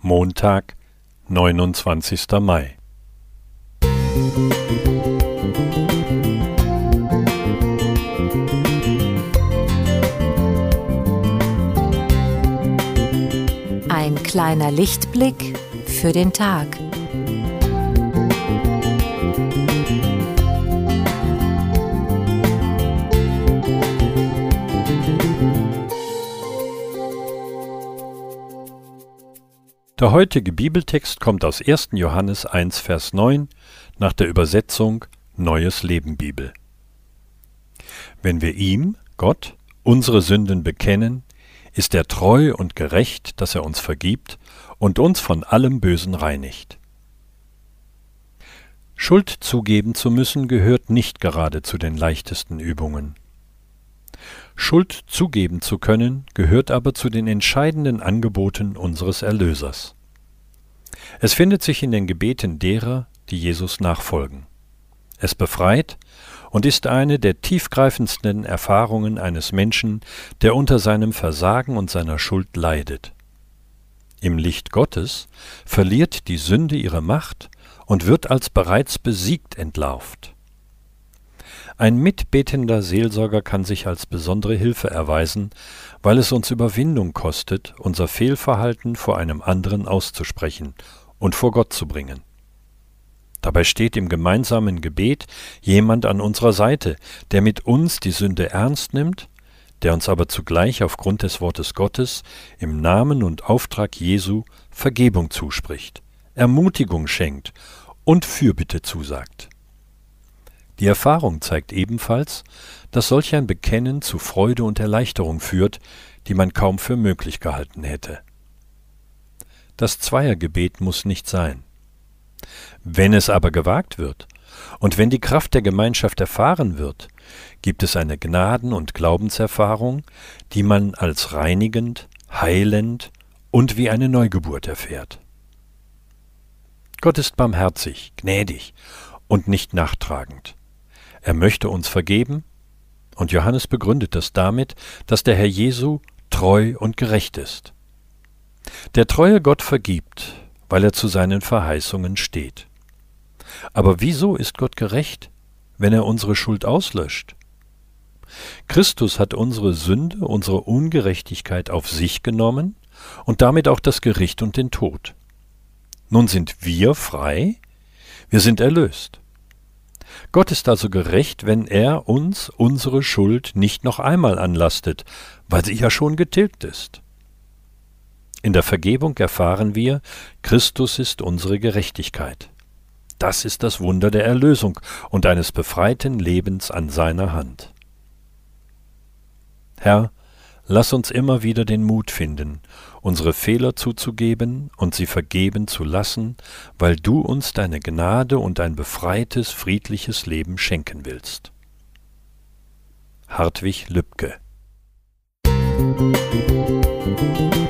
Montag, neunundzwanzigster Mai. Ein kleiner Lichtblick für den Tag. Der heutige Bibeltext kommt aus 1. Johannes 1, Vers 9 nach der Übersetzung Neues Leben Bibel. Wenn wir ihm, Gott, unsere Sünden bekennen, ist er treu und gerecht, dass er uns vergibt und uns von allem Bösen reinigt. Schuld zugeben zu müssen gehört nicht gerade zu den leichtesten Übungen. Schuld zugeben zu können, gehört aber zu den entscheidenden Angeboten unseres Erlösers. Es findet sich in den Gebeten derer, die Jesus nachfolgen. Es befreit und ist eine der tiefgreifendsten Erfahrungen eines Menschen, der unter seinem Versagen und seiner Schuld leidet. Im Licht Gottes verliert die Sünde ihre Macht und wird als bereits besiegt entlarvt. Ein mitbetender Seelsorger kann sich als besondere Hilfe erweisen, weil es uns Überwindung kostet, unser Fehlverhalten vor einem anderen auszusprechen und vor Gott zu bringen. Dabei steht im gemeinsamen Gebet jemand an unserer Seite, der mit uns die Sünde ernst nimmt, der uns aber zugleich aufgrund des Wortes Gottes im Namen und Auftrag Jesu Vergebung zuspricht, Ermutigung schenkt und Fürbitte zusagt. Die Erfahrung zeigt ebenfalls, dass solch ein Bekennen zu Freude und Erleichterung führt, die man kaum für möglich gehalten hätte. Das Zweiergebet muss nicht sein. Wenn es aber gewagt wird und wenn die Kraft der Gemeinschaft erfahren wird, gibt es eine Gnaden- und Glaubenserfahrung, die man als reinigend, heilend und wie eine Neugeburt erfährt. Gott ist barmherzig, gnädig und nicht nachtragend. Er möchte uns vergeben, und Johannes begründet das damit, dass der Herr Jesu treu und gerecht ist. Der treue Gott vergibt, weil er zu seinen Verheißungen steht. Aber wieso ist Gott gerecht, wenn er unsere Schuld auslöscht? Christus hat unsere Sünde, unsere Ungerechtigkeit auf sich genommen und damit auch das Gericht und den Tod. Nun sind wir frei, wir sind erlöst. Gott ist also gerecht, wenn er uns unsere Schuld nicht noch einmal anlastet, weil sie ja schon getilgt ist. In der Vergebung erfahren wir, Christus ist unsere Gerechtigkeit. Das ist das Wunder der Erlösung und eines befreiten Lebens an seiner Hand. Herr, lass uns immer wieder den Mut finden, unsere Fehler zuzugeben und sie vergeben zu lassen, weil du uns deine Gnade und ein befreites, friedliches Leben schenken willst. Hartwig Lübcke Musik